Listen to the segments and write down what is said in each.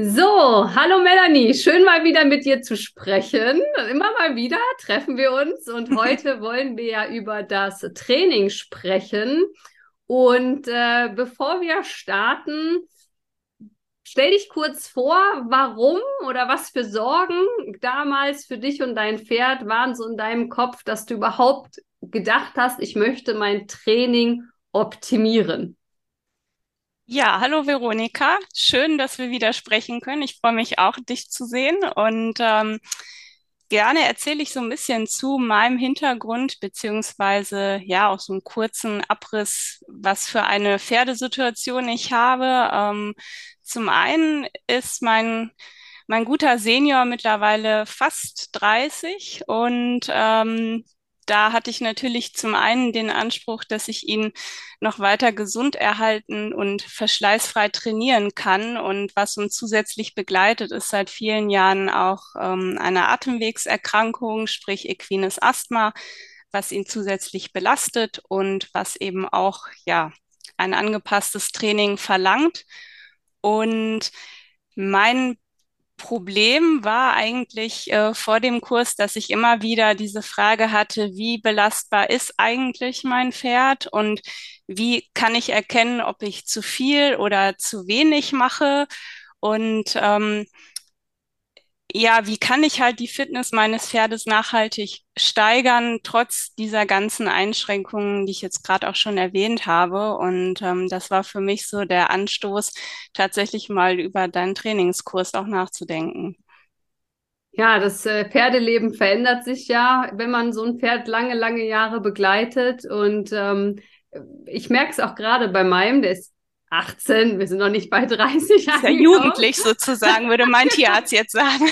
So, hallo Melanie, schön mal wieder mit dir zu sprechen. Immer mal wieder treffen wir uns und heute wollen wir ja über das Training sprechen. Und äh, bevor wir starten, stell dich kurz vor, warum oder was für Sorgen damals für dich und dein Pferd waren so in deinem Kopf, dass du überhaupt gedacht hast, ich möchte mein Training optimieren. Ja, hallo Veronika. Schön, dass wir wieder sprechen können. Ich freue mich auch, dich zu sehen. Und ähm, gerne erzähle ich so ein bisschen zu meinem Hintergrund, beziehungsweise ja auch so einen kurzen Abriss, was für eine Pferdesituation ich habe. Ähm, zum einen ist mein mein guter Senior mittlerweile fast 30 und ähm, da hatte ich natürlich zum einen den Anspruch, dass ich ihn noch weiter gesund erhalten und verschleißfrei trainieren kann. Und was uns zusätzlich begleitet, ist seit vielen Jahren auch ähm, eine Atemwegserkrankung, sprich equines Asthma, was ihn zusätzlich belastet und was eben auch, ja, ein angepasstes Training verlangt. Und mein Problem war eigentlich äh, vor dem Kurs, dass ich immer wieder diese Frage hatte, wie belastbar ist eigentlich mein Pferd und wie kann ich erkennen, ob ich zu viel oder zu wenig mache. Und ähm, ja, wie kann ich halt die Fitness meines Pferdes nachhaltig steigern, trotz dieser ganzen Einschränkungen, die ich jetzt gerade auch schon erwähnt habe. Und ähm, das war für mich so der Anstoß, tatsächlich mal über deinen Trainingskurs auch nachzudenken. Ja, das äh, Pferdeleben verändert sich ja, wenn man so ein Pferd lange, lange Jahre begleitet. Und ähm, ich merke es auch gerade bei meinem, der ist 18, wir sind noch nicht bei 30. Ist ja jugendlich sozusagen, würde mein Tierarzt jetzt sagen.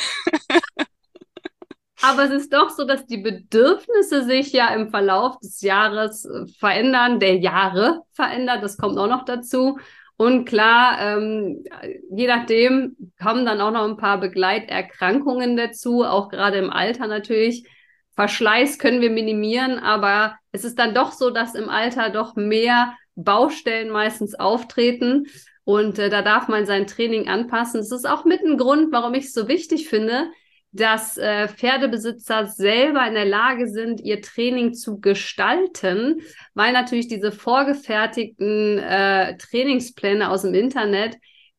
Aber es ist doch so, dass die Bedürfnisse sich ja im Verlauf des Jahres äh, verändern, der Jahre verändert, das kommt auch noch dazu. Und klar, ähm, je nachdem kommen dann auch noch ein paar Begleiterkrankungen dazu, auch gerade im Alter natürlich. Verschleiß können wir minimieren, aber es ist dann doch so, dass im Alter doch mehr Baustellen meistens auftreten. Und äh, da darf man sein Training anpassen. Das ist auch mit ein Grund, warum ich es so wichtig finde, dass äh, Pferdebesitzer selber in der Lage sind, ihr Training zu gestalten, weil natürlich diese vorgefertigten äh, Trainingspläne aus dem Internet,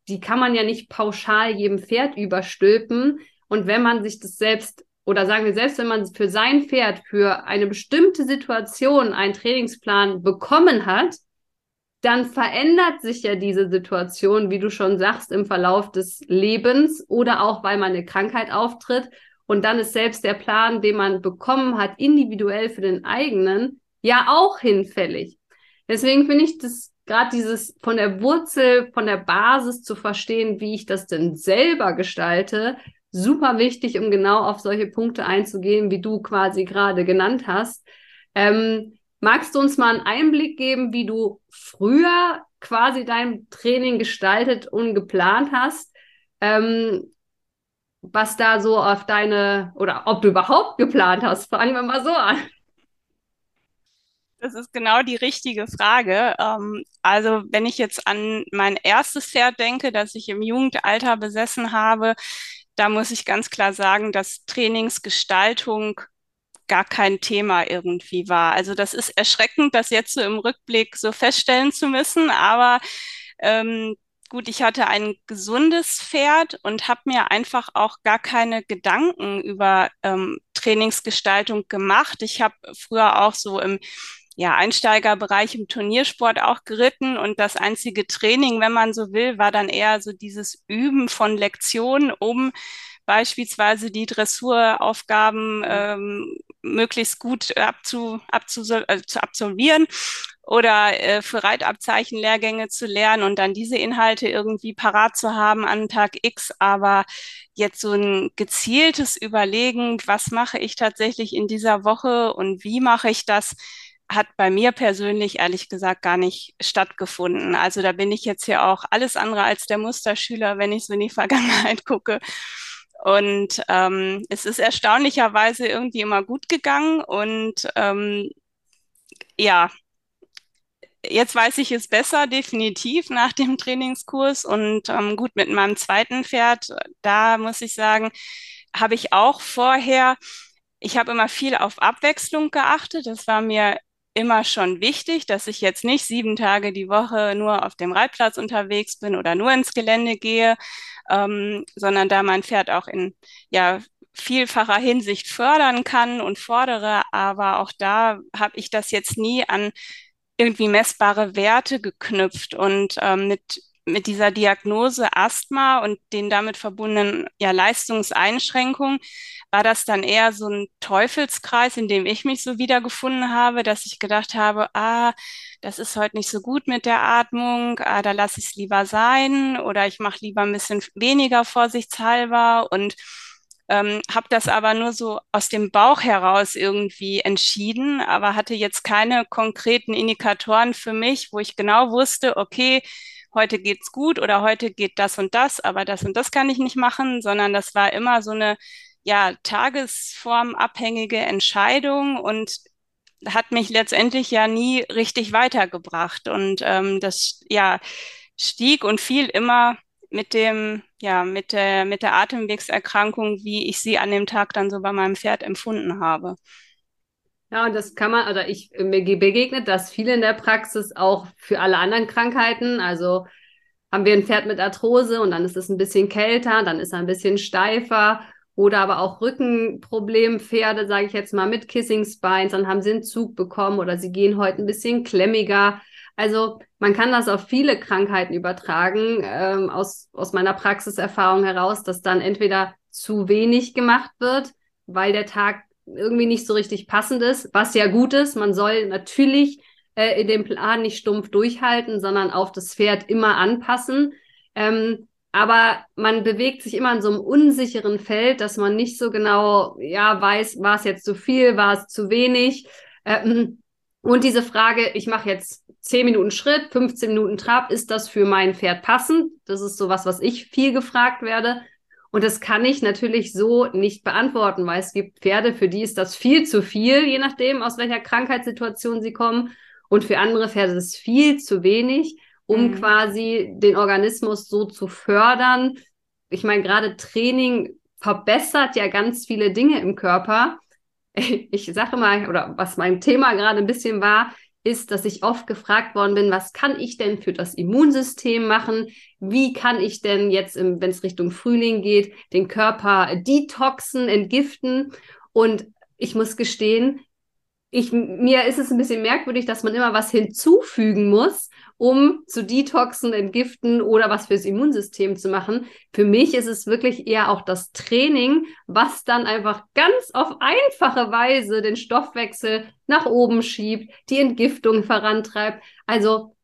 die kann man ja nicht pauschal jedem Pferd überstülpen. Und wenn man sich das selbst oder sagen wir selbst, wenn man für sein Pferd für eine bestimmte Situation einen Trainingsplan bekommen hat, dann verändert sich ja diese Situation, wie du schon sagst, im Verlauf des Lebens oder auch, weil man eine Krankheit auftritt. Und dann ist selbst der Plan, den man bekommen hat, individuell für den eigenen, ja auch hinfällig. Deswegen finde ich das gerade dieses von der Wurzel, von der Basis zu verstehen, wie ich das denn selber gestalte, super wichtig, um genau auf solche Punkte einzugehen, wie du quasi gerade genannt hast. Ähm, Magst du uns mal einen Einblick geben, wie du früher quasi dein Training gestaltet und geplant hast? Ähm, was da so auf deine, oder ob du überhaupt geplant hast, fangen wir mal so an. Das ist genau die richtige Frage. Ähm, also wenn ich jetzt an mein erstes Pferd denke, das ich im Jugendalter besessen habe, da muss ich ganz klar sagen, dass Trainingsgestaltung gar kein Thema irgendwie war. Also das ist erschreckend, das jetzt so im Rückblick so feststellen zu müssen, aber ähm, gut, ich hatte ein gesundes Pferd und habe mir einfach auch gar keine Gedanken über ähm, Trainingsgestaltung gemacht. Ich habe früher auch so im ja, Einsteigerbereich im Turniersport auch geritten und das einzige Training, wenn man so will, war dann eher so dieses Üben von Lektionen, um beispielsweise die Dressuraufgaben ähm, möglichst gut abzu, abzu, äh, zu absolvieren oder äh, für Reitabzeichenlehrgänge zu lernen und dann diese Inhalte irgendwie parat zu haben an Tag X. Aber jetzt so ein gezieltes Überlegen, was mache ich tatsächlich in dieser Woche und wie mache ich das, hat bei mir persönlich ehrlich gesagt gar nicht stattgefunden. Also da bin ich jetzt ja auch alles andere als der Musterschüler, wenn ich so in die Vergangenheit gucke. Und ähm, es ist erstaunlicherweise irgendwie immer gut gegangen. Und ähm, ja, jetzt weiß ich es besser, definitiv nach dem Trainingskurs. Und ähm, gut, mit meinem zweiten Pferd, da muss ich sagen, habe ich auch vorher, ich habe immer viel auf Abwechslung geachtet. Das war mir immer schon wichtig, dass ich jetzt nicht sieben Tage die Woche nur auf dem Reitplatz unterwegs bin oder nur ins Gelände gehe, ähm, sondern da mein Pferd auch in ja vielfacher Hinsicht fördern kann und fordere. Aber auch da habe ich das jetzt nie an irgendwie messbare Werte geknüpft und ähm, mit mit dieser Diagnose Asthma und den damit verbundenen ja, Leistungseinschränkungen war das dann eher so ein Teufelskreis, in dem ich mich so wiedergefunden habe, dass ich gedacht habe, ah, das ist heute nicht so gut mit der Atmung, ah, da lasse ich es lieber sein oder ich mache lieber ein bisschen weniger vorsichtshalber und ähm, habe das aber nur so aus dem Bauch heraus irgendwie entschieden, aber hatte jetzt keine konkreten Indikatoren für mich, wo ich genau wusste, okay, heute geht's gut oder heute geht das und das, aber das und das kann ich nicht machen, sondern das war immer so eine ja tagesformabhängige Entscheidung und hat mich letztendlich ja nie richtig weitergebracht und ähm, das ja stieg und fiel immer mit dem, ja, mit der, mit der Atemwegserkrankung, wie ich sie an dem Tag dann so bei meinem Pferd empfunden habe. Ja, und das kann man, oder ich, mir begegnet das viel in der Praxis auch für alle anderen Krankheiten. Also haben wir ein Pferd mit Arthrose und dann ist es ein bisschen kälter, dann ist er ein bisschen steifer oder aber auch Rückenproblempferde, sage ich jetzt mal, mit Kissing Spines, dann haben sie einen Zug bekommen oder sie gehen heute ein bisschen klemmiger. Also man kann das auf viele Krankheiten übertragen, ähm, aus, aus meiner Praxiserfahrung heraus, dass dann entweder zu wenig gemacht wird, weil der Tag irgendwie nicht so richtig passend ist, was ja gut ist. Man soll natürlich äh, in dem Plan nicht stumpf durchhalten, sondern auf das Pferd immer anpassen. Ähm, aber man bewegt sich immer in so einem unsicheren Feld, dass man nicht so genau ja weiß, war es jetzt zu viel, war es zu wenig. Ähm, und diese Frage, ich mache jetzt 10 Minuten Schritt, 15 Minuten Trab, ist das für mein Pferd passend? Das ist so was, was ich viel gefragt werde. Und das kann ich natürlich so nicht beantworten, weil es gibt Pferde, für die ist das viel zu viel, je nachdem, aus welcher Krankheitssituation sie kommen. Und für andere Pferde ist es viel zu wenig, um mhm. quasi den Organismus so zu fördern. Ich meine, gerade Training verbessert ja ganz viele Dinge im Körper. Ich sage mal, oder was mein Thema gerade ein bisschen war, ist, dass ich oft gefragt worden bin, was kann ich denn für das Immunsystem machen? Wie kann ich denn jetzt, wenn es Richtung Frühling geht, den Körper detoxen, entgiften? Und ich muss gestehen, ich, mir ist es ein bisschen merkwürdig, dass man immer was hinzufügen muss, um zu detoxen, entgiften oder was fürs Immunsystem zu machen. Für mich ist es wirklich eher auch das Training, was dann einfach ganz auf einfache Weise den Stoffwechsel nach oben schiebt, die Entgiftung vorantreibt. Also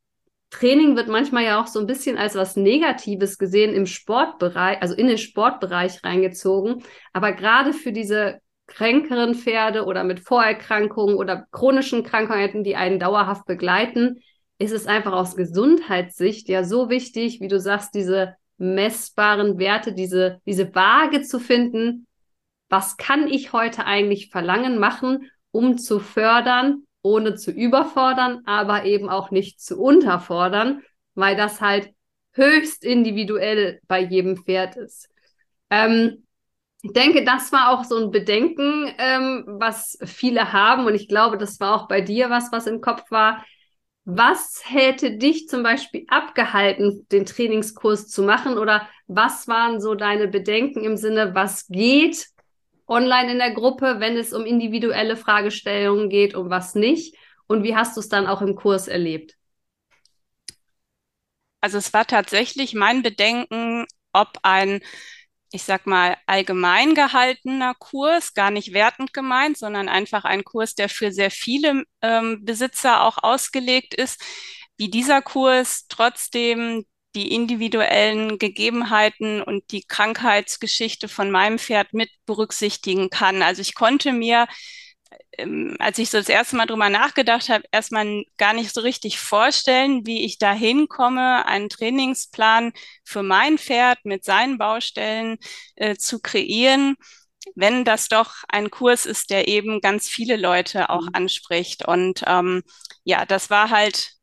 Training wird manchmal ja auch so ein bisschen als was Negatives gesehen im Sportbereich, also in den Sportbereich reingezogen. Aber gerade für diese kränkeren Pferde oder mit Vorerkrankungen oder chronischen Krankheiten, die einen dauerhaft begleiten, ist es einfach aus Gesundheitssicht ja so wichtig, wie du sagst, diese messbaren Werte, diese, diese Waage zu finden. Was kann ich heute eigentlich verlangen, machen, um zu fördern, ohne zu überfordern, aber eben auch nicht zu unterfordern, weil das halt höchst individuell bei jedem Pferd ist. Ähm, ich denke, das war auch so ein Bedenken, ähm, was viele haben. Und ich glaube, das war auch bei dir was, was im Kopf war. Was hätte dich zum Beispiel abgehalten, den Trainingskurs zu machen? Oder was waren so deine Bedenken im Sinne, was geht online in der Gruppe, wenn es um individuelle Fragestellungen geht und was nicht? Und wie hast du es dann auch im Kurs erlebt? Also es war tatsächlich mein Bedenken, ob ein ich sag mal, allgemein gehaltener Kurs, gar nicht wertend gemeint, sondern einfach ein Kurs, der für sehr viele ähm, Besitzer auch ausgelegt ist, wie dieser Kurs trotzdem die individuellen Gegebenheiten und die Krankheitsgeschichte von meinem Pferd mit berücksichtigen kann. Also ich konnte mir ähm, als ich so das erste Mal drüber nachgedacht habe, erstmal gar nicht so richtig vorstellen, wie ich da hinkomme, einen Trainingsplan für mein Pferd mit seinen Baustellen äh, zu kreieren, wenn das doch ein Kurs ist, der eben ganz viele Leute auch mhm. anspricht. Und ähm, ja, das war halt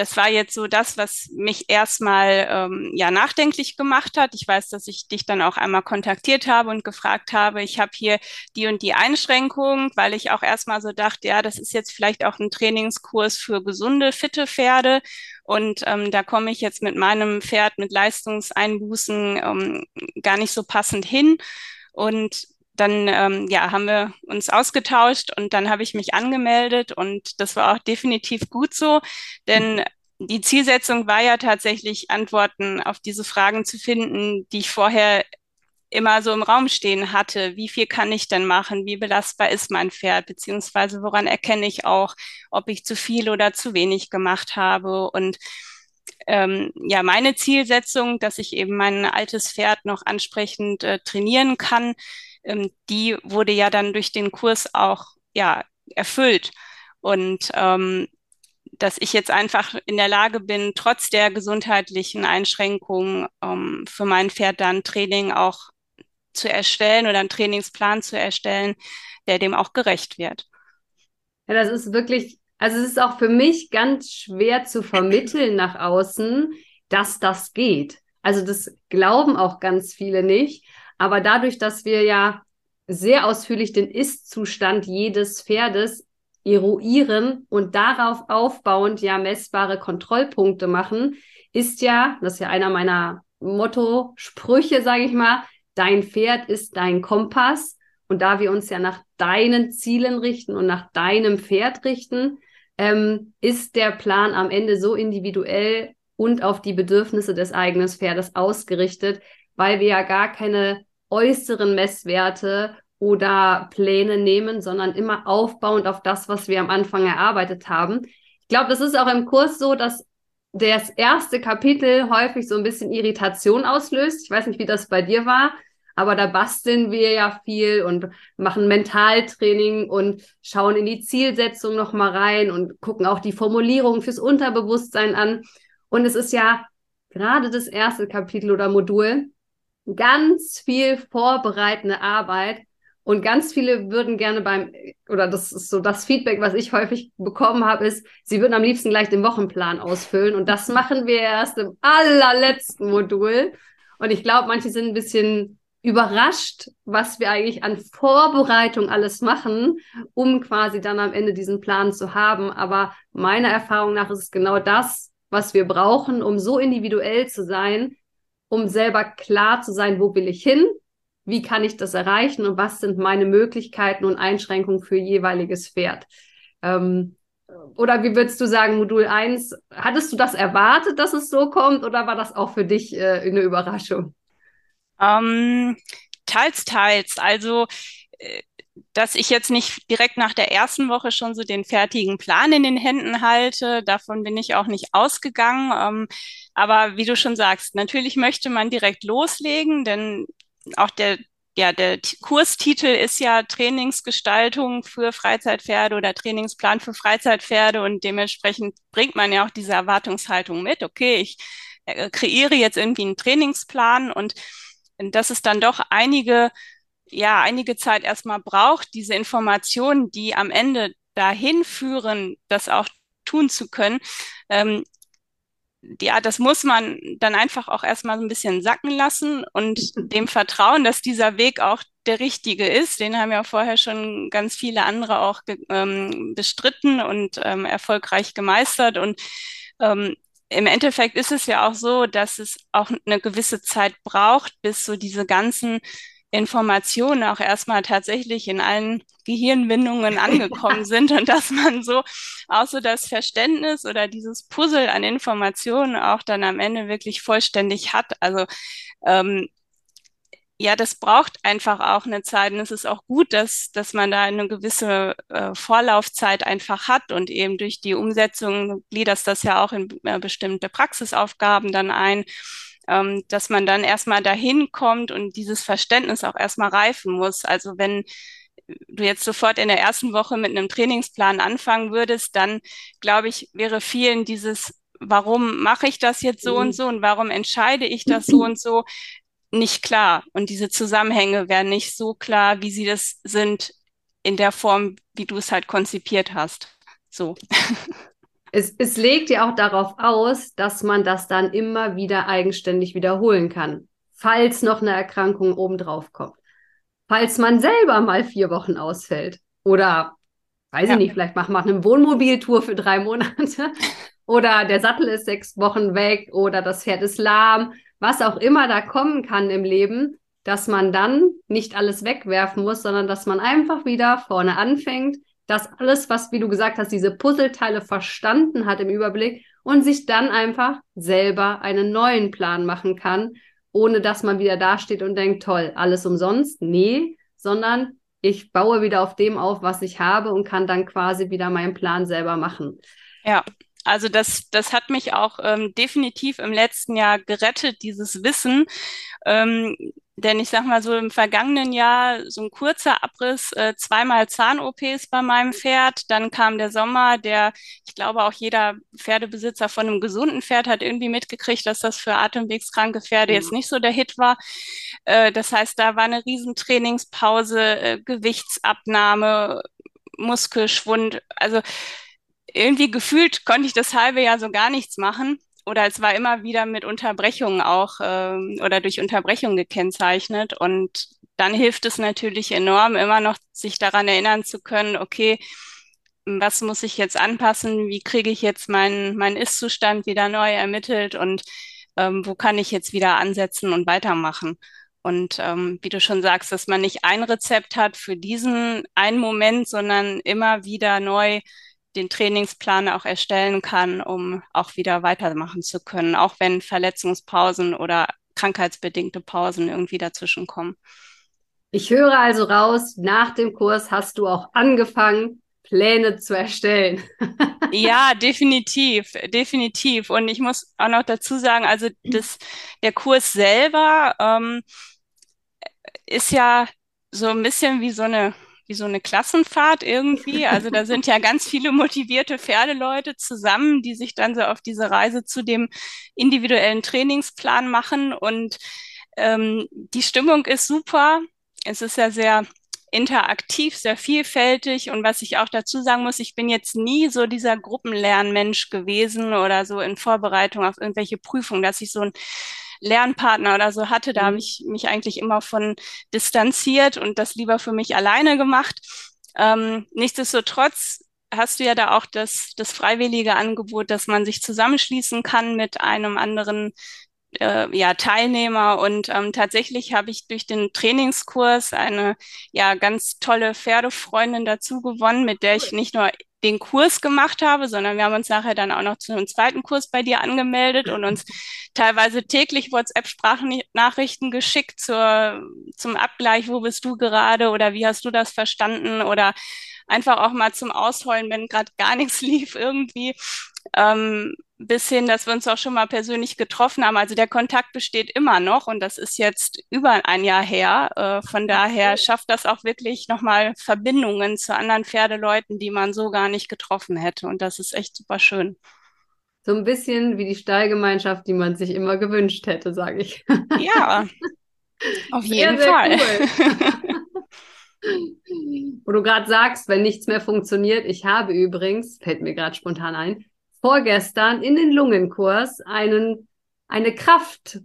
das war jetzt so das, was mich erstmal ähm, ja nachdenklich gemacht hat. Ich weiß, dass ich dich dann auch einmal kontaktiert habe und gefragt habe, ich habe hier die und die Einschränkung, weil ich auch erstmal so dachte, ja, das ist jetzt vielleicht auch ein Trainingskurs für gesunde, fitte Pferde. Und ähm, da komme ich jetzt mit meinem Pferd mit Leistungseinbußen ähm, gar nicht so passend hin. Und dann ähm, ja, haben wir uns ausgetauscht und dann habe ich mich angemeldet und das war auch definitiv gut so, denn die Zielsetzung war ja tatsächlich, Antworten auf diese Fragen zu finden, die ich vorher immer so im Raum stehen hatte. Wie viel kann ich denn machen? Wie belastbar ist mein Pferd? Beziehungsweise woran erkenne ich auch, ob ich zu viel oder zu wenig gemacht habe? Und ähm, ja, meine Zielsetzung, dass ich eben mein altes Pferd noch ansprechend äh, trainieren kann, ähm, die wurde ja dann durch den Kurs auch ja erfüllt. Und ähm, dass ich jetzt einfach in der Lage bin, trotz der gesundheitlichen Einschränkungen ähm, für mein Pferd dann Training auch zu erstellen oder einen Trainingsplan zu erstellen, der dem auch gerecht wird. Ja, das ist wirklich, also es ist auch für mich ganz schwer zu vermitteln nach außen, dass das geht. Also das glauben auch ganz viele nicht. Aber dadurch, dass wir ja sehr ausführlich den Ist-Zustand jedes Pferdes eruieren und darauf aufbauend ja messbare Kontrollpunkte machen, ist ja, das ist ja einer meiner Motto-Sprüche, sage ich mal, dein Pferd ist dein Kompass. Und da wir uns ja nach deinen Zielen richten und nach deinem Pferd richten, ähm, ist der Plan am Ende so individuell und auf die Bedürfnisse des eigenen Pferdes ausgerichtet, weil wir ja gar keine äußeren Messwerte oder Pläne nehmen, sondern immer aufbauend auf das, was wir am Anfang erarbeitet haben. Ich glaube, das ist auch im Kurs so, dass das erste Kapitel häufig so ein bisschen Irritation auslöst. Ich weiß nicht, wie das bei dir war, aber da basteln wir ja viel und machen Mentaltraining und schauen in die Zielsetzung nochmal rein und gucken auch die Formulierung fürs Unterbewusstsein an. Und es ist ja gerade das erste Kapitel oder Modul, ganz viel vorbereitende Arbeit. Und ganz viele würden gerne beim, oder das ist so das Feedback, was ich häufig bekommen habe, ist, sie würden am liebsten gleich den Wochenplan ausfüllen. Und das machen wir erst im allerletzten Modul. Und ich glaube, manche sind ein bisschen überrascht, was wir eigentlich an Vorbereitung alles machen, um quasi dann am Ende diesen Plan zu haben. Aber meiner Erfahrung nach ist es genau das, was wir brauchen, um so individuell zu sein, um selber klar zu sein, wo will ich hin, wie kann ich das erreichen und was sind meine Möglichkeiten und Einschränkungen für jeweiliges Pferd. Ähm, oder wie würdest du sagen, Modul 1, hattest du das erwartet, dass es so kommt oder war das auch für dich äh, eine Überraschung? Ähm, teils, teils. Also äh, dass ich jetzt nicht direkt nach der ersten Woche schon so den fertigen Plan in den Händen halte. Davon bin ich auch nicht ausgegangen. Ähm, aber wie du schon sagst, natürlich möchte man direkt loslegen, denn auch der ja, der Kurstitel ist ja Trainingsgestaltung für Freizeitpferde oder Trainingsplan für Freizeitpferde und dementsprechend bringt man ja auch diese Erwartungshaltung mit. Okay, ich äh, kreiere jetzt irgendwie einen Trainingsplan und dass es dann doch einige ja einige Zeit erstmal braucht, diese Informationen, die am Ende dahin führen, das auch tun zu können, ähm, ja, das muss man dann einfach auch erstmal so ein bisschen sacken lassen und dem vertrauen, dass dieser Weg auch der richtige ist. Den haben ja vorher schon ganz viele andere auch ähm, bestritten und ähm, erfolgreich gemeistert. Und ähm, im Endeffekt ist es ja auch so, dass es auch eine gewisse Zeit braucht, bis so diese ganzen Informationen auch erstmal tatsächlich in allen Gehirnwindungen angekommen sind und dass man so auch so das Verständnis oder dieses Puzzle an Informationen auch dann am Ende wirklich vollständig hat. Also ähm, ja, das braucht einfach auch eine Zeit und es ist auch gut, dass, dass man da eine gewisse äh, Vorlaufzeit einfach hat und eben durch die Umsetzung gliedert das ja auch in äh, bestimmte Praxisaufgaben dann ein ähm, dass man dann erstmal dahin kommt und dieses Verständnis auch erstmal reifen muss. Also wenn du jetzt sofort in der ersten Woche mit einem Trainingsplan anfangen würdest, dann glaube ich, wäre vielen dieses, warum mache ich das jetzt so mhm. und so und warum entscheide ich das so und so, nicht klar. Und diese Zusammenhänge wären nicht so klar, wie sie das sind in der Form, wie du es halt konzipiert hast. So. Es, es legt ja auch darauf aus, dass man das dann immer wieder eigenständig wiederholen kann, falls noch eine Erkrankung obendrauf kommt. Falls man selber mal vier Wochen ausfällt oder, weiß ja. ich nicht, vielleicht macht man eine Wohnmobiltour für drei Monate oder der Sattel ist sechs Wochen weg oder das Pferd ist lahm, was auch immer da kommen kann im Leben, dass man dann nicht alles wegwerfen muss, sondern dass man einfach wieder vorne anfängt, dass alles, was, wie du gesagt hast, diese Puzzleteile verstanden hat im Überblick und sich dann einfach selber einen neuen Plan machen kann, ohne dass man wieder dasteht und denkt, toll, alles umsonst. Nee, sondern ich baue wieder auf dem auf, was ich habe und kann dann quasi wieder meinen Plan selber machen. Ja, also das, das hat mich auch ähm, definitiv im letzten Jahr gerettet, dieses Wissen. Ähm, denn ich sag mal so im vergangenen Jahr so ein kurzer Abriss, äh, zweimal Zahn-OPs bei meinem Pferd. Dann kam der Sommer, der, ich glaube auch jeder Pferdebesitzer von einem gesunden Pferd hat irgendwie mitgekriegt, dass das für atemwegskranke Pferde mhm. jetzt nicht so der Hit war. Äh, das heißt, da war eine Riesentrainingspause, äh, Gewichtsabnahme, Muskelschwund. Also irgendwie gefühlt konnte ich das halbe Jahr so gar nichts machen. Oder es war immer wieder mit Unterbrechungen auch ähm, oder durch Unterbrechungen gekennzeichnet. Und dann hilft es natürlich enorm, immer noch sich daran erinnern zu können, okay, was muss ich jetzt anpassen? Wie kriege ich jetzt meinen mein Ist-Zustand wieder neu ermittelt und ähm, wo kann ich jetzt wieder ansetzen und weitermachen? Und ähm, wie du schon sagst, dass man nicht ein Rezept hat für diesen einen Moment, sondern immer wieder neu den Trainingsplan auch erstellen kann, um auch wieder weitermachen zu können, auch wenn Verletzungspausen oder krankheitsbedingte Pausen irgendwie dazwischen kommen. Ich höre also raus, nach dem Kurs hast du auch angefangen, Pläne zu erstellen. ja, definitiv, definitiv. Und ich muss auch noch dazu sagen, also das, der Kurs selber ähm, ist ja so ein bisschen wie so eine wie so eine Klassenfahrt irgendwie. Also da sind ja ganz viele motivierte Pferdeleute zusammen, die sich dann so auf diese Reise zu dem individuellen Trainingsplan machen. Und ähm, die Stimmung ist super. Es ist ja sehr interaktiv, sehr vielfältig. Und was ich auch dazu sagen muss, ich bin jetzt nie so dieser Gruppenlernmensch gewesen oder so in Vorbereitung auf irgendwelche Prüfungen, dass ich so ein Lernpartner oder so hatte. Da mhm. habe ich mich eigentlich immer von distanziert und das lieber für mich alleine gemacht. Ähm, nichtsdestotrotz hast du ja da auch das, das freiwillige Angebot, dass man sich zusammenschließen kann mit einem anderen äh, ja, Teilnehmer. Und ähm, tatsächlich habe ich durch den Trainingskurs eine ja ganz tolle Pferdefreundin dazu gewonnen, mit der ich nicht nur den Kurs gemacht habe, sondern wir haben uns nachher dann auch noch zu einem zweiten Kurs bei dir angemeldet und uns teilweise täglich WhatsApp-Sprachnachrichten geschickt zur, zum Abgleich, wo bist du gerade oder wie hast du das verstanden oder einfach auch mal zum Ausheulen, wenn gerade gar nichts lief irgendwie. Ähm, bis hin, dass wir uns auch schon mal persönlich getroffen haben. Also der Kontakt besteht immer noch und das ist jetzt über ein Jahr her. Äh, von daher schafft das auch wirklich nochmal Verbindungen zu anderen Pferdeleuten, die man so gar nicht getroffen hätte. Und das ist echt super schön. So ein bisschen wie die Stallgemeinschaft, die man sich immer gewünscht hätte, sage ich. Ja, auf jeden sehr, Fall. Cool. Wo du gerade sagst, wenn nichts mehr funktioniert, ich habe übrigens, fällt mir gerade spontan ein, vorgestern in den Lungenkurs einen, eine Kraft,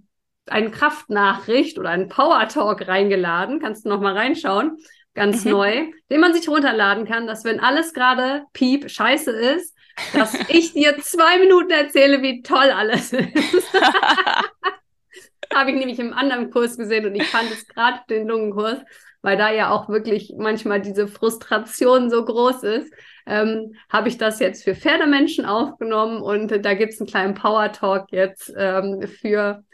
eine Kraftnachricht oder einen Power Talk reingeladen. Kannst du noch mal reinschauen. Ganz mhm. neu, den man sich runterladen kann, dass wenn alles gerade piep, scheiße ist, dass ich dir zwei Minuten erzähle, wie toll alles ist. Habe ich nämlich im anderen Kurs gesehen und ich fand es gerade den Lungenkurs, weil da ja auch wirklich manchmal diese Frustration so groß ist, ähm, habe ich das jetzt für Pferdemenschen aufgenommen und da gibt es einen kleinen Power Talk jetzt ähm, für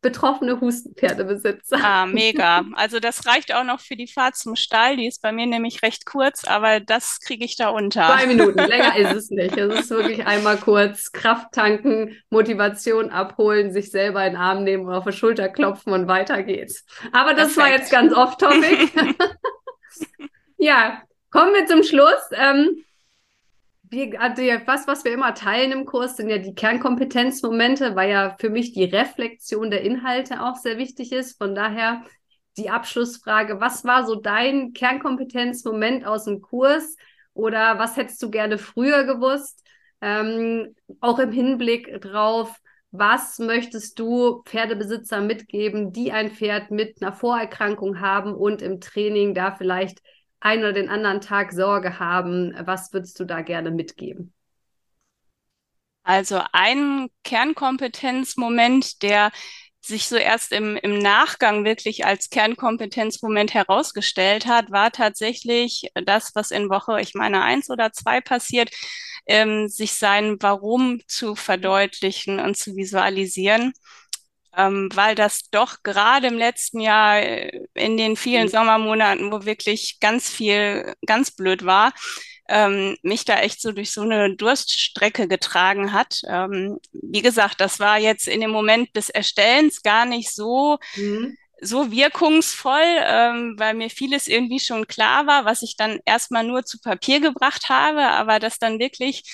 betroffene Hustenpferdebesitzer. Ah, mega. Also das reicht auch noch für die Fahrt zum Stall. Die ist bei mir nämlich recht kurz, aber das kriege ich da unter. Zwei Minuten, länger ist es nicht. Es ist wirklich einmal kurz Kraft tanken, Motivation abholen, sich selber in den Arm nehmen und auf die Schulter klopfen und weiter geht's. Aber das Perfekt. war jetzt ganz off-topic. ja, kommen wir zum Schluss. Ähm, wir, also was, was wir immer teilen im Kurs, sind ja die Kernkompetenzmomente, weil ja für mich die Reflexion der Inhalte auch sehr wichtig ist. Von daher die Abschlussfrage, was war so dein Kernkompetenzmoment aus dem Kurs oder was hättest du gerne früher gewusst? ähm, auch im Hinblick drauf, was möchtest du Pferdebesitzer mitgeben, die ein Pferd mit einer Vorerkrankung haben und im Training da vielleicht einen oder den anderen Tag Sorge haben? Was würdest du da gerne mitgeben? Also ein Kernkompetenzmoment, der sich so erst im, im Nachgang wirklich als Kernkompetenzmoment herausgestellt hat, war tatsächlich das, was in Woche, ich meine, eins oder zwei passiert, ähm, sich sein Warum zu verdeutlichen und zu visualisieren. Ähm, weil das doch gerade im letzten Jahr äh, in den vielen mhm. Sommermonaten, wo wirklich ganz viel ganz blöd war, ähm, mich da echt so durch so eine Durststrecke getragen hat. Ähm, wie gesagt, das war jetzt in dem Moment des Erstellens gar nicht so, mhm. so wirkungsvoll, ähm, weil mir vieles irgendwie schon klar war, was ich dann erstmal nur zu Papier gebracht habe, aber das dann wirklich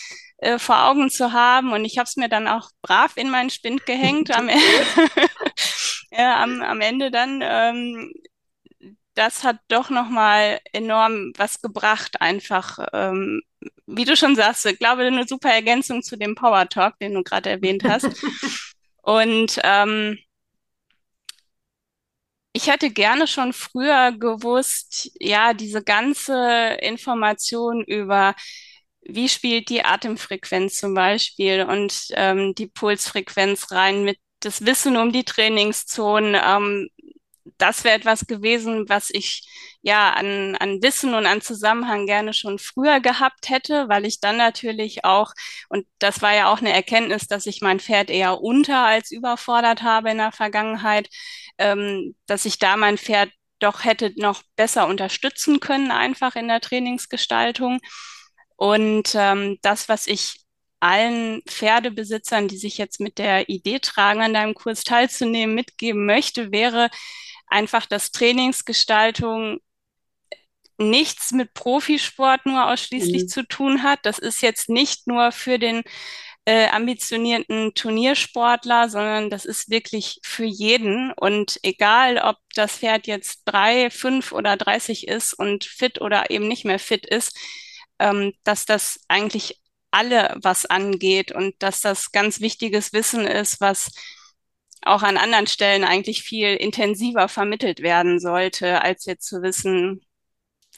äh, vor Augen zu haben. Und ich habe es mir dann auch brav in meinen Spind gehängt am, ja, am, am Ende dann. Ähm, das hat doch nochmal enorm was gebracht, einfach, ähm, wie du schon sagst, ich glaube, eine super Ergänzung zu dem Power Talk, den du gerade erwähnt hast. Und ähm, ich hätte gerne schon früher gewusst, ja, diese ganze Information über wie spielt die Atemfrequenz zum Beispiel und ähm, die Pulsfrequenz rein mit das Wissen um die Trainingszonen, ähm, das wäre etwas gewesen, was ich ja an, an Wissen und an Zusammenhang gerne schon früher gehabt hätte, weil ich dann natürlich auch, und das war ja auch eine Erkenntnis, dass ich mein Pferd eher unter als überfordert habe in der Vergangenheit, ähm, dass ich da mein Pferd doch hätte noch besser unterstützen können, einfach in der Trainingsgestaltung. Und ähm, das, was ich allen Pferdebesitzern, die sich jetzt mit der Idee tragen, an deinem Kurs teilzunehmen, mitgeben möchte, wäre, einfach, dass Trainingsgestaltung nichts mit Profisport nur ausschließlich mhm. zu tun hat. Das ist jetzt nicht nur für den äh, ambitionierten Turniersportler, sondern das ist wirklich für jeden. Und egal, ob das Pferd jetzt drei, fünf oder dreißig ist und fit oder eben nicht mehr fit ist, ähm, dass das eigentlich alle was angeht und dass das ganz wichtiges Wissen ist, was auch an anderen Stellen eigentlich viel intensiver vermittelt werden sollte, als jetzt zu wissen,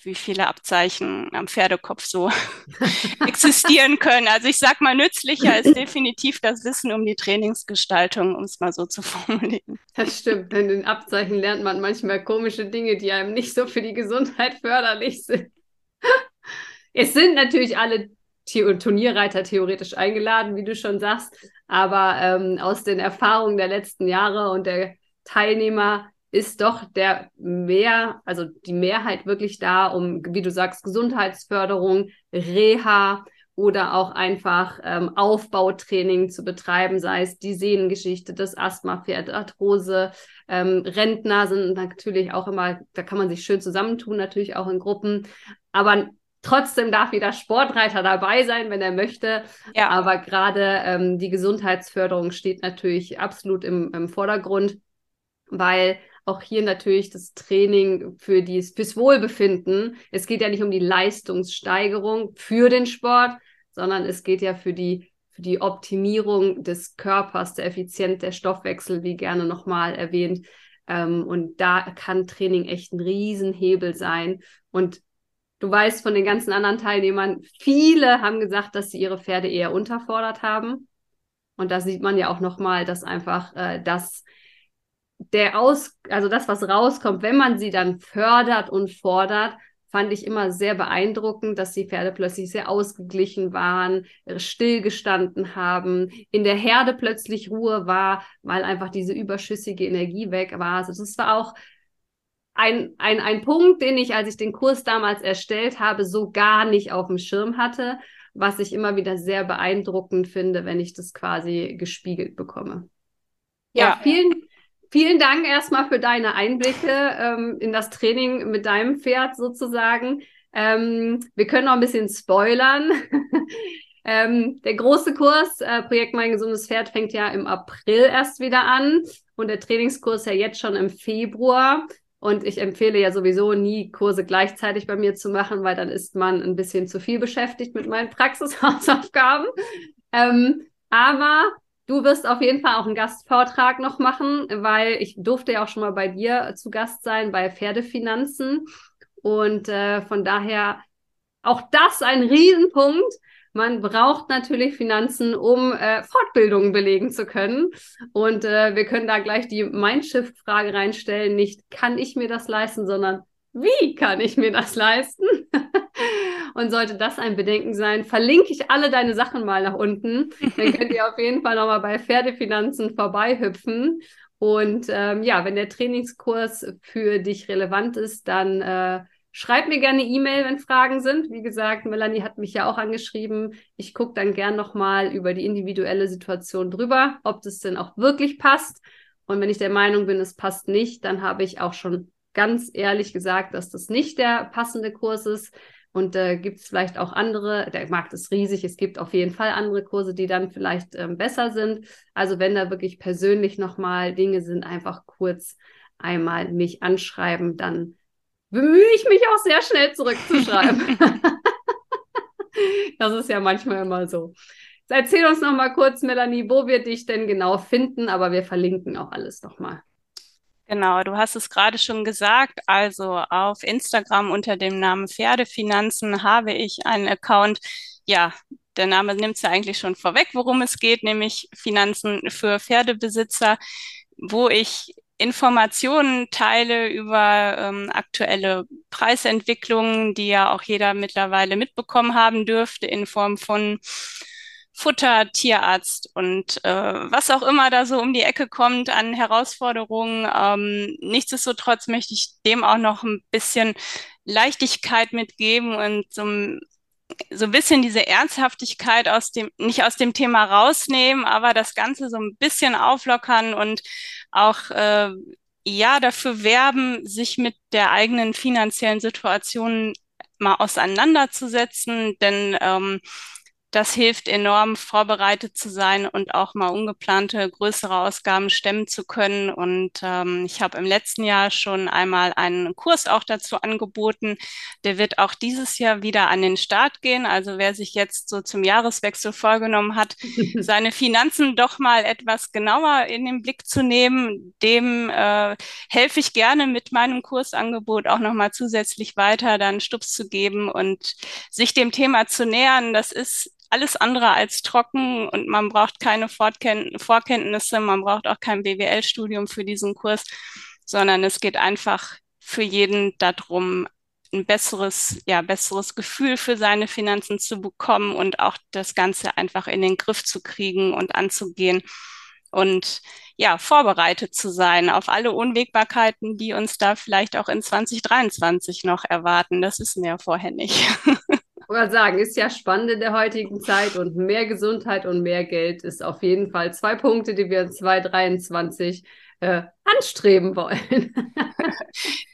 wie viele Abzeichen am Pferdekopf so existieren können. Also ich sag mal, nützlicher ist definitiv das Wissen um die Trainingsgestaltung, um es mal so zu formulieren. Das stimmt. In den Abzeichen lernt man manchmal komische Dinge, die einem nicht so für die Gesundheit förderlich sind. Es sind natürlich alle Turnierreiter theoretisch eingeladen, wie du schon sagst. Aber ähm, aus den Erfahrungen der letzten Jahre und der Teilnehmer ist doch der mehr, also die Mehrheit wirklich da, um, wie du sagst, Gesundheitsförderung, Reha oder auch einfach ähm, Aufbautraining zu betreiben, sei es die Sehnengeschichte, das Asthma, Pferd, Arthrose, ähm, Rentner sind natürlich auch immer, da kann man sich schön zusammentun, natürlich auch in Gruppen. Aber Trotzdem darf jeder Sportreiter dabei sein, wenn er möchte. Ja. Aber gerade ähm, die Gesundheitsförderung steht natürlich absolut im, im Vordergrund, weil auch hier natürlich das Training für die, fürs Wohlbefinden. Es geht ja nicht um die Leistungssteigerung für den Sport, sondern es geht ja für die, für die Optimierung des Körpers, der Effizienz, der Stoffwechsel, wie gerne nochmal erwähnt. Ähm, und da kann Training echt ein Riesenhebel sein. Und Du weißt von den ganzen anderen Teilnehmern, viele haben gesagt, dass sie ihre Pferde eher unterfordert haben. Und da sieht man ja auch nochmal, dass einfach äh, das der Aus, also das, was rauskommt, wenn man sie dann fördert und fordert, fand ich immer sehr beeindruckend, dass die Pferde plötzlich sehr ausgeglichen waren, stillgestanden haben, in der Herde plötzlich Ruhe war, weil einfach diese überschüssige Energie weg war. Also das war auch ein, ein, ein Punkt, den ich, als ich den Kurs damals erstellt habe, so gar nicht auf dem Schirm hatte, was ich immer wieder sehr beeindruckend finde, wenn ich das quasi gespiegelt bekomme. Ja, ja. vielen, vielen Dank erstmal für deine Einblicke ähm, in das Training mit deinem Pferd sozusagen. Ähm, wir können noch ein bisschen spoilern. ähm, der große Kurs, äh, Projekt Mein gesundes Pferd, fängt ja im April erst wieder an und der Trainingskurs ja jetzt schon im Februar. Und ich empfehle ja sowieso nie, Kurse gleichzeitig bei mir zu machen, weil dann ist man ein bisschen zu viel beschäftigt mit meinen Praxishausaufgaben. Ähm, aber du wirst auf jeden Fall auch einen Gastvortrag noch machen, weil ich durfte ja auch schon mal bei dir zu Gast sein bei Pferdefinanzen. Und äh, von daher auch das ein Riesenpunkt. Man braucht natürlich Finanzen, um äh, Fortbildungen belegen zu können. Und äh, wir können da gleich die Mindshift-Frage reinstellen. Nicht, kann ich mir das leisten, sondern wie kann ich mir das leisten? Und sollte das ein Bedenken sein, verlinke ich alle deine Sachen mal nach unten. Dann könnt ihr auf jeden Fall nochmal bei Pferdefinanzen vorbeihüpfen. Und ähm, ja, wenn der Trainingskurs für dich relevant ist, dann äh, Schreib mir gerne E-Mail, wenn Fragen sind. Wie gesagt, Melanie hat mich ja auch angeschrieben. Ich gucke dann gern nochmal über die individuelle Situation drüber, ob das denn auch wirklich passt. Und wenn ich der Meinung bin, es passt nicht, dann habe ich auch schon ganz ehrlich gesagt, dass das nicht der passende Kurs ist. Und äh, gibt es vielleicht auch andere, der Markt ist riesig, es gibt auf jeden Fall andere Kurse, die dann vielleicht ähm, besser sind. Also wenn da wirklich persönlich nochmal Dinge sind, einfach kurz einmal mich anschreiben, dann bemühe ich mich auch sehr schnell zurückzuschreiben. das ist ja manchmal immer so. Erzähl uns noch mal kurz, Melanie, wo wir dich denn genau finden, aber wir verlinken auch alles noch mal. Genau, du hast es gerade schon gesagt. Also auf Instagram unter dem Namen Pferdefinanzen habe ich einen Account. Ja, der Name nimmt es ja eigentlich schon vorweg, worum es geht, nämlich Finanzen für Pferdebesitzer, wo ich Informationen teile über ähm, aktuelle Preisentwicklungen, die ja auch jeder mittlerweile mitbekommen haben dürfte in Form von Futter, Tierarzt und äh, was auch immer da so um die Ecke kommt an Herausforderungen. Ähm, nichtsdestotrotz möchte ich dem auch noch ein bisschen Leichtigkeit mitgeben und so so ein bisschen diese Ernsthaftigkeit aus dem, nicht aus dem Thema rausnehmen, aber das Ganze so ein bisschen auflockern und auch äh, ja dafür werben, sich mit der eigenen finanziellen Situation mal auseinanderzusetzen, denn ähm, das hilft enorm, vorbereitet zu sein und auch mal ungeplante größere Ausgaben stemmen zu können. Und ähm, ich habe im letzten Jahr schon einmal einen Kurs auch dazu angeboten. Der wird auch dieses Jahr wieder an den Start gehen. Also wer sich jetzt so zum Jahreswechsel vorgenommen hat, seine Finanzen doch mal etwas genauer in den Blick zu nehmen, dem äh, helfe ich gerne mit meinem Kursangebot auch nochmal zusätzlich weiter, dann Stups zu geben und sich dem Thema zu nähern. Das ist alles andere als trocken und man braucht keine Fortken Vorkenntnisse, man braucht auch kein BWL-Studium für diesen Kurs, sondern es geht einfach für jeden darum, ein besseres, ja, besseres Gefühl für seine Finanzen zu bekommen und auch das Ganze einfach in den Griff zu kriegen und anzugehen und ja, vorbereitet zu sein auf alle Unwägbarkeiten, die uns da vielleicht auch in 2023 noch erwarten. Das wissen wir ja vorher nicht. wollte sagen, ist ja spannend in der heutigen Zeit und mehr Gesundheit und mehr Geld ist auf jeden Fall zwei Punkte, die wir in 2023 äh, anstreben wollen.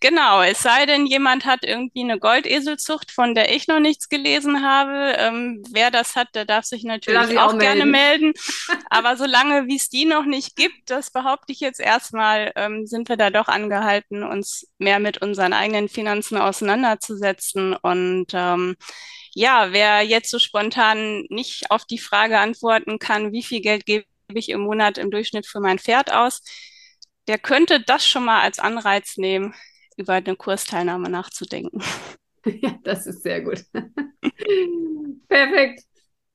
genau, es sei denn, jemand hat irgendwie eine Goldeselzucht, von der ich noch nichts gelesen habe. Ähm, wer das hat, der darf sich natürlich auch, auch gerne melden. Aber solange wie es die noch nicht gibt, das behaupte ich jetzt erstmal, ähm, sind wir da doch angehalten, uns mehr mit unseren eigenen Finanzen auseinanderzusetzen und ähm, ja, wer jetzt so spontan nicht auf die Frage antworten kann, wie viel Geld gebe ich im Monat im Durchschnitt für mein Pferd aus, der könnte das schon mal als Anreiz nehmen, über eine Kursteilnahme nachzudenken. Ja, das ist sehr gut. Perfekt.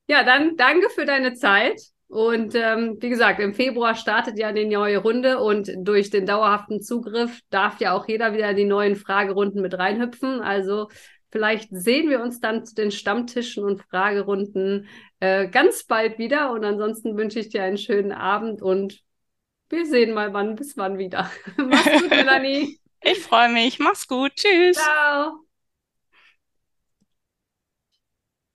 Ja, dann danke für deine Zeit. Und ähm, wie gesagt, im Februar startet ja die neue Runde und durch den dauerhaften Zugriff darf ja auch jeder wieder die neuen Fragerunden mit reinhüpfen. Also Vielleicht sehen wir uns dann zu den Stammtischen und Fragerunden äh, ganz bald wieder. Und ansonsten wünsche ich dir einen schönen Abend und wir sehen mal wann bis wann wieder. Mach's gut, Melanie. Ich freue mich. Mach's gut. Tschüss. Ciao.